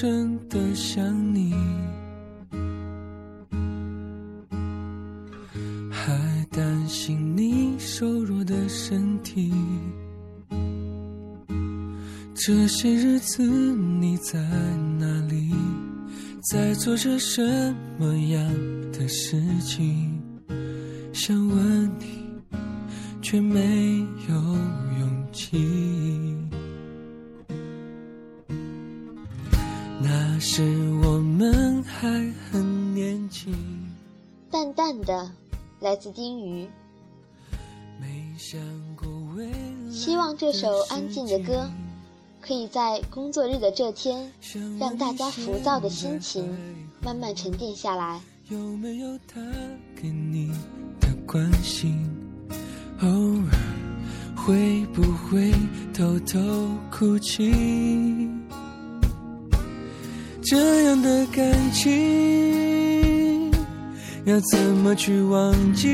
真的想你，还担心你瘦弱的身体。这些日子你在哪里？在做着什么样的事情？想问你，却没有勇气。那时我们还很年轻，淡淡的，来自丁鱼。没想过未来希望这首安静的歌，可以在工作日的这天，让大家浮躁的心情慢慢沉淀下来。有没有他给你的关心？偶尔会不会偷偷哭泣？这样的感情要怎么去忘记？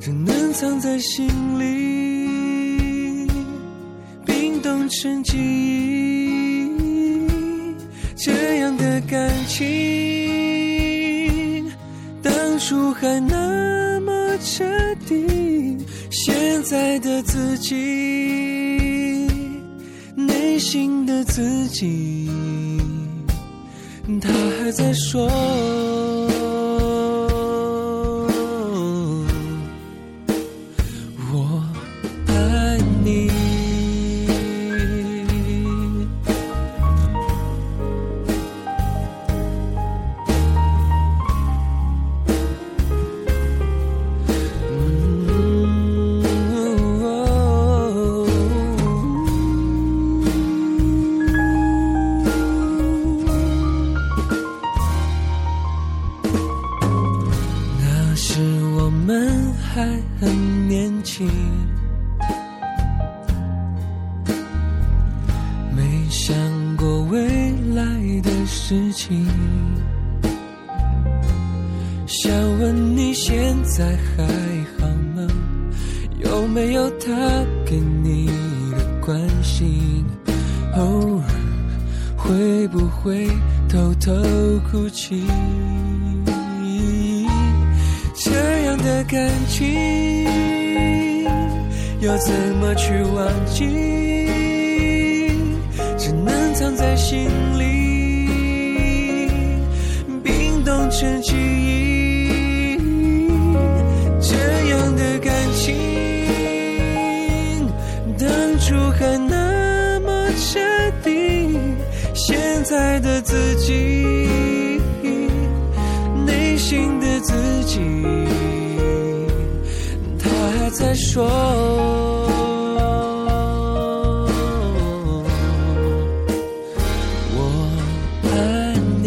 只能藏在心里，冰冻成记忆。这样的感情，当初还那么彻底，现在的自己，新的自己，他还在说。很年轻，没想过未来的事情。想问你现在还好吗？有没有他给你的关心？偶尔会不会偷偷哭泣？感情要怎么去忘记？只能藏在心里，冰冻成情说。我爱你。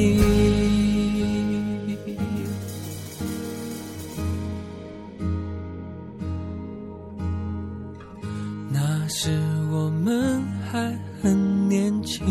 那时我们还很年轻，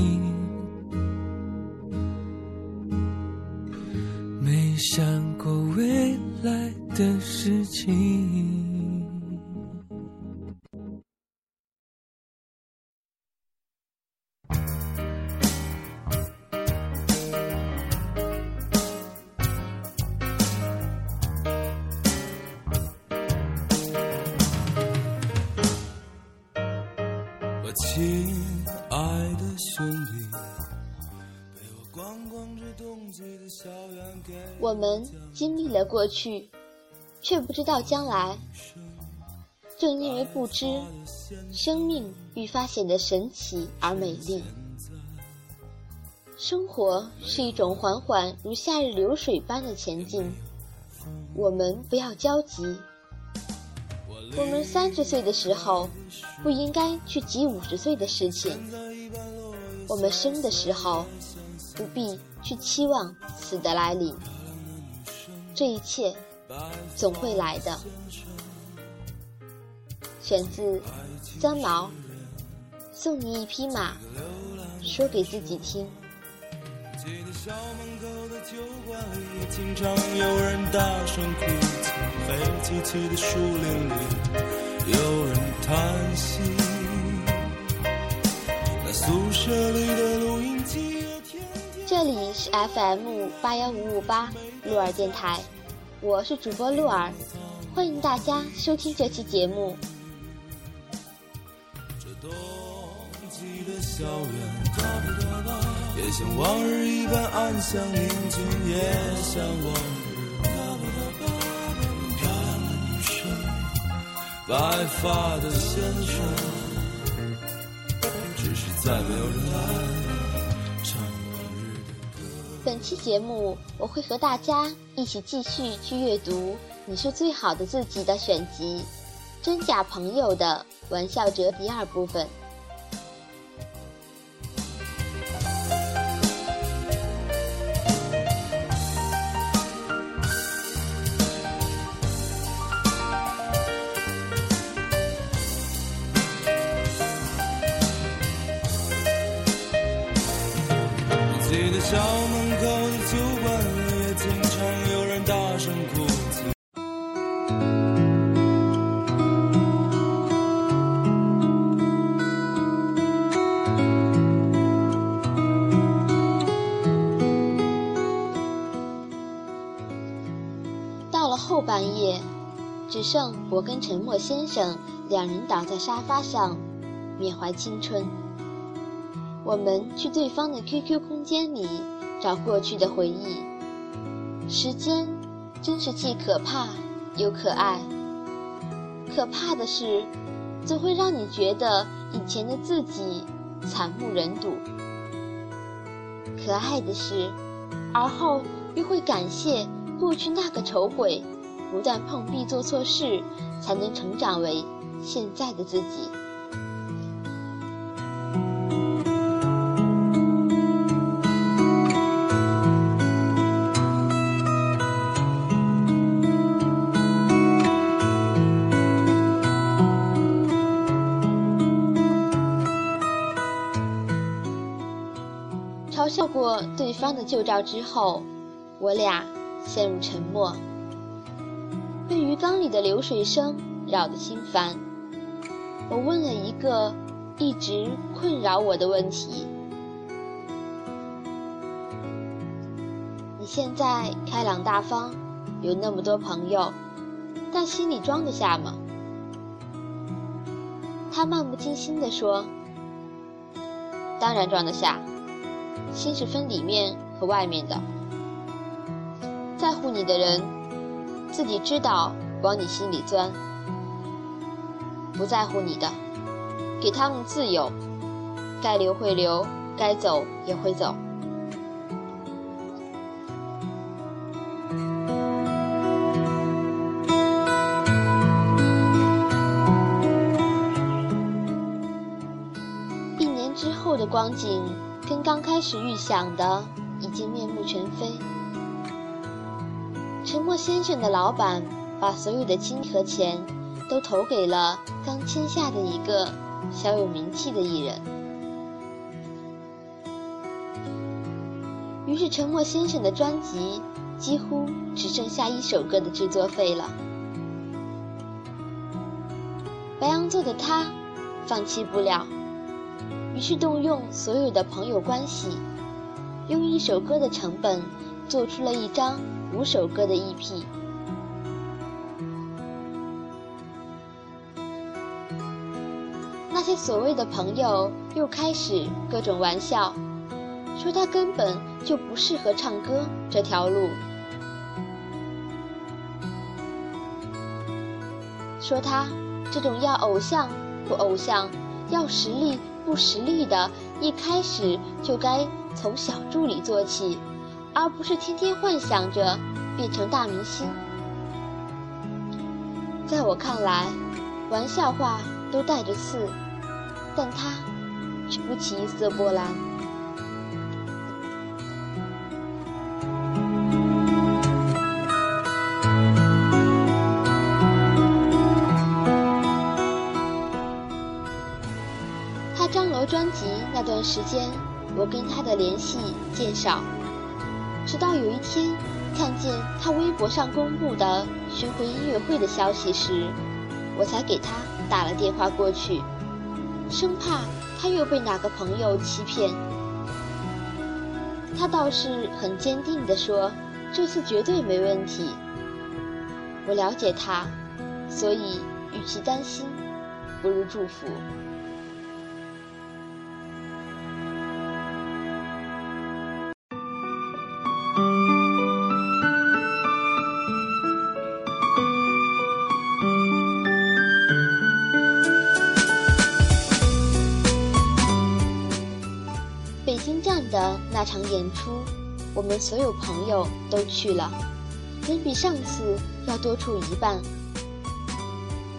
我，们经历了过去，却不知道将来。正因为不知，生命愈发显得神奇而美丽。生活是一种缓缓如夏日流水般的前进，我们不要焦急。我们三十岁的时候，不应该去急五十岁的事情。我们生的时候，不必去期望死的来临。这一切总会来的。选自三毛，送你一匹马，说给自己听。记得校门口的酒馆里，经常有人大声哭泣；黑漆漆的树林里，有人叹息。这里是 FM 八幺五五八鹿儿电台，我是主播鹿儿，欢迎大家收听这期节目。这冬季的校园也像往日一般安详宁静，也像往日飘着白发的先生，只是再没有人来唱往日的歌。本期节目，我会和大家一起继续去阅读《你是最好的自己》的选集，《真假朋友的玩笑者》第二部分。校门口的酒馆里，也经常有人大声哭泣。到了后半夜，只剩我跟沉默先生两人倒在沙发上，缅怀青春。我们去对方的 QQ 空间里找过去的回忆，时间真是既可怕又可爱。可怕的是，总会让你觉得以前的自己惨不忍睹；可爱的是，而后又会感谢过去那个丑鬼，不断碰壁做错事，才能成长为现在的自己。过对方的旧照之后，我俩陷入沉默。被鱼缸里的流水声扰得心烦，我问了一个一直困扰我的问题：你现在开朗大方，有那么多朋友，但心里装得下吗？他漫不经心地说：“当然装得下。”心是分里面和外面的，在乎你的人，自己知道往你心里钻；不在乎你的，给他们自由，该留会留，该走也会走。一年之后的光景。跟刚开始预想的已经面目全非。沉默先生的老板把所有的金和钱都投给了刚签下的一个小有名气的艺人，于是沉默先生的专辑几乎只剩下一首歌的制作费了。白羊座的他放弃不了。于是动用所有的朋友关系，用一首歌的成本做出了一张五首歌的 EP。那些所谓的朋友又开始各种玩笑，说他根本就不适合唱歌这条路，说他这种要偶像不偶像，要实力。不实力的，一开始就该从小助理做起，而不是天天幻想着变成大明星。在我看来，玩笑话都带着刺，但他却不起一丝波澜。间，我跟他的联系渐少，直到有一天看见他微博上公布的巡回音乐会的消息时，我才给他打了电话过去。生怕他又被哪个朋友欺骗。他倒是很坚定地说：“这次绝对没问题。”我了解他，所以与其担心，不如祝福。出，我们所有朋友都去了。人比上次要多出一半。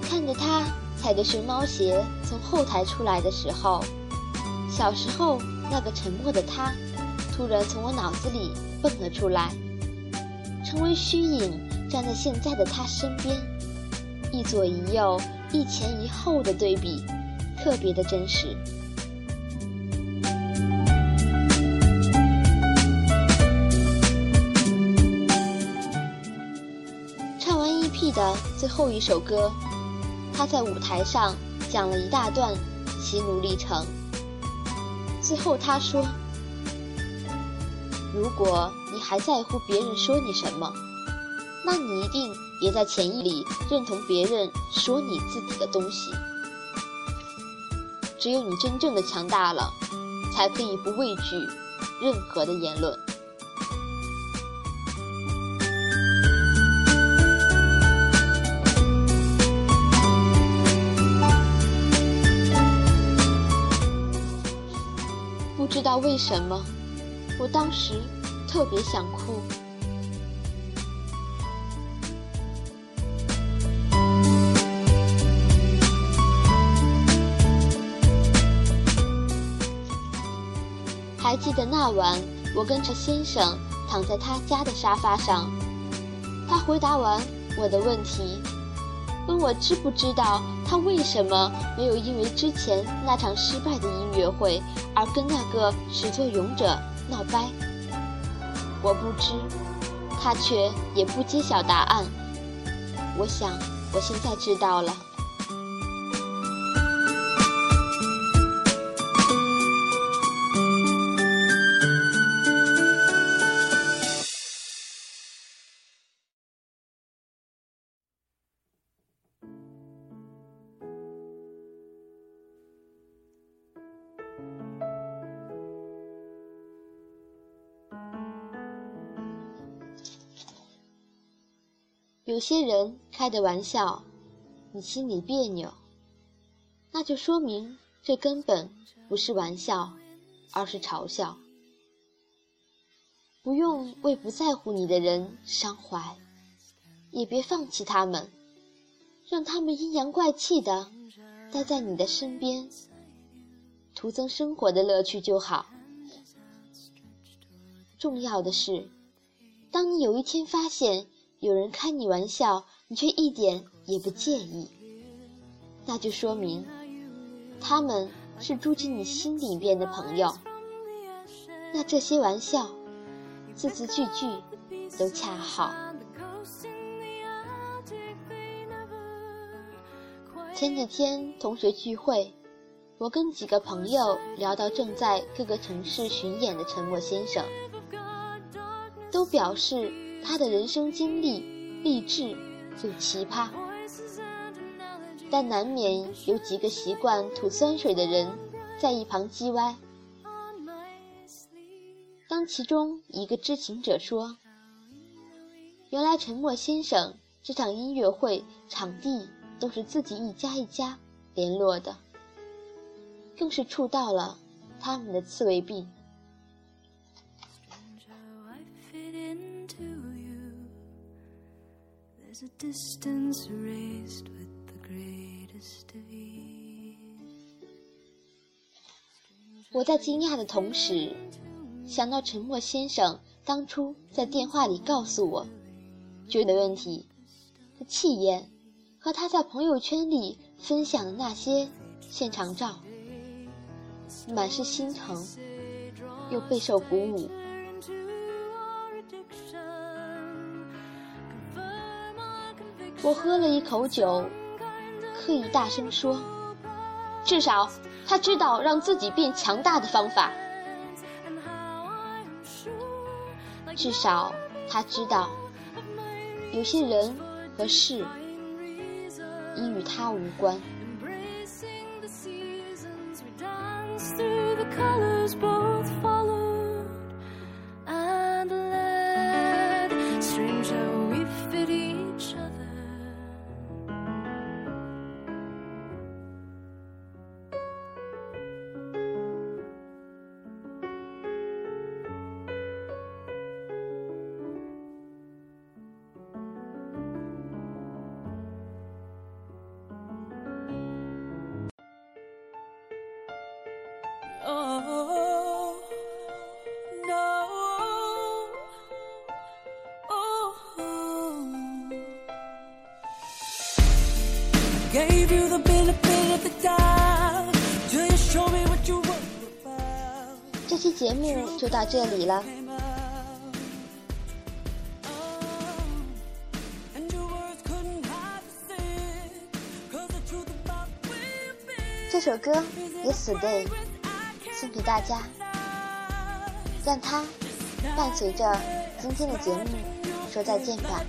看着他踩着熊猫鞋从后台出来的时候，小时候那个沉默的他，突然从我脑子里蹦了出来，成为虚影，站在现在的他身边，一左一右，一前一后的对比，特别的真实。的最后一首歌，他在舞台上讲了一大段喜怒历程。最后他说：“如果你还在乎别人说你什么，那你一定也在潜意里认同别人说你自己的东西。只有你真正的强大了，才可以不畏惧任何的言论。”什么，我当时特别想哭。还记得那晚，我跟着先生躺在他家的沙发上，他回答完我的问题。问我知不知道他为什么没有因为之前那场失败的音乐会而跟那个始作俑者闹掰？我不知，他却也不揭晓答案。我想，我现在知道了。有些人开的玩笑，你心里别扭，那就说明这根本不是玩笑，而是嘲笑。不用为不在乎你的人伤怀，也别放弃他们，让他们阴阳怪气的待在你的身边，徒增生活的乐趣就好。重要的是，当你有一天发现。有人开你玩笑，你却一点也不介意，那就说明他们是住进你心里边的朋友。那这些玩笑，字字句句都恰好。前几天同学聚会，我跟几个朋友聊到正在各个城市巡演的沉默先生，都表示。他的人生经历励志又奇葩，但难免有几个习惯吐酸水的人在一旁叽歪。当其中一个知情者说：“原来沉默先生这场音乐会场地都是自己一家一家联络的，更是触到了他们的刺猬病。” The distance raised with the greatest deep 我在惊讶的同时想到沉默先生当初在电话里告诉我觉得问题的气焰和他在朋友圈里分享的那些现场照满是心疼又备受鼓舞。我喝了一口酒，刻意大声说：“至少他知道让自己变强大的方法。至少他知道，有些人和事已与他无关。这期节目就到这里了。这首歌《Yesterday》送给大家，让它伴随着今天的节目说再见吧。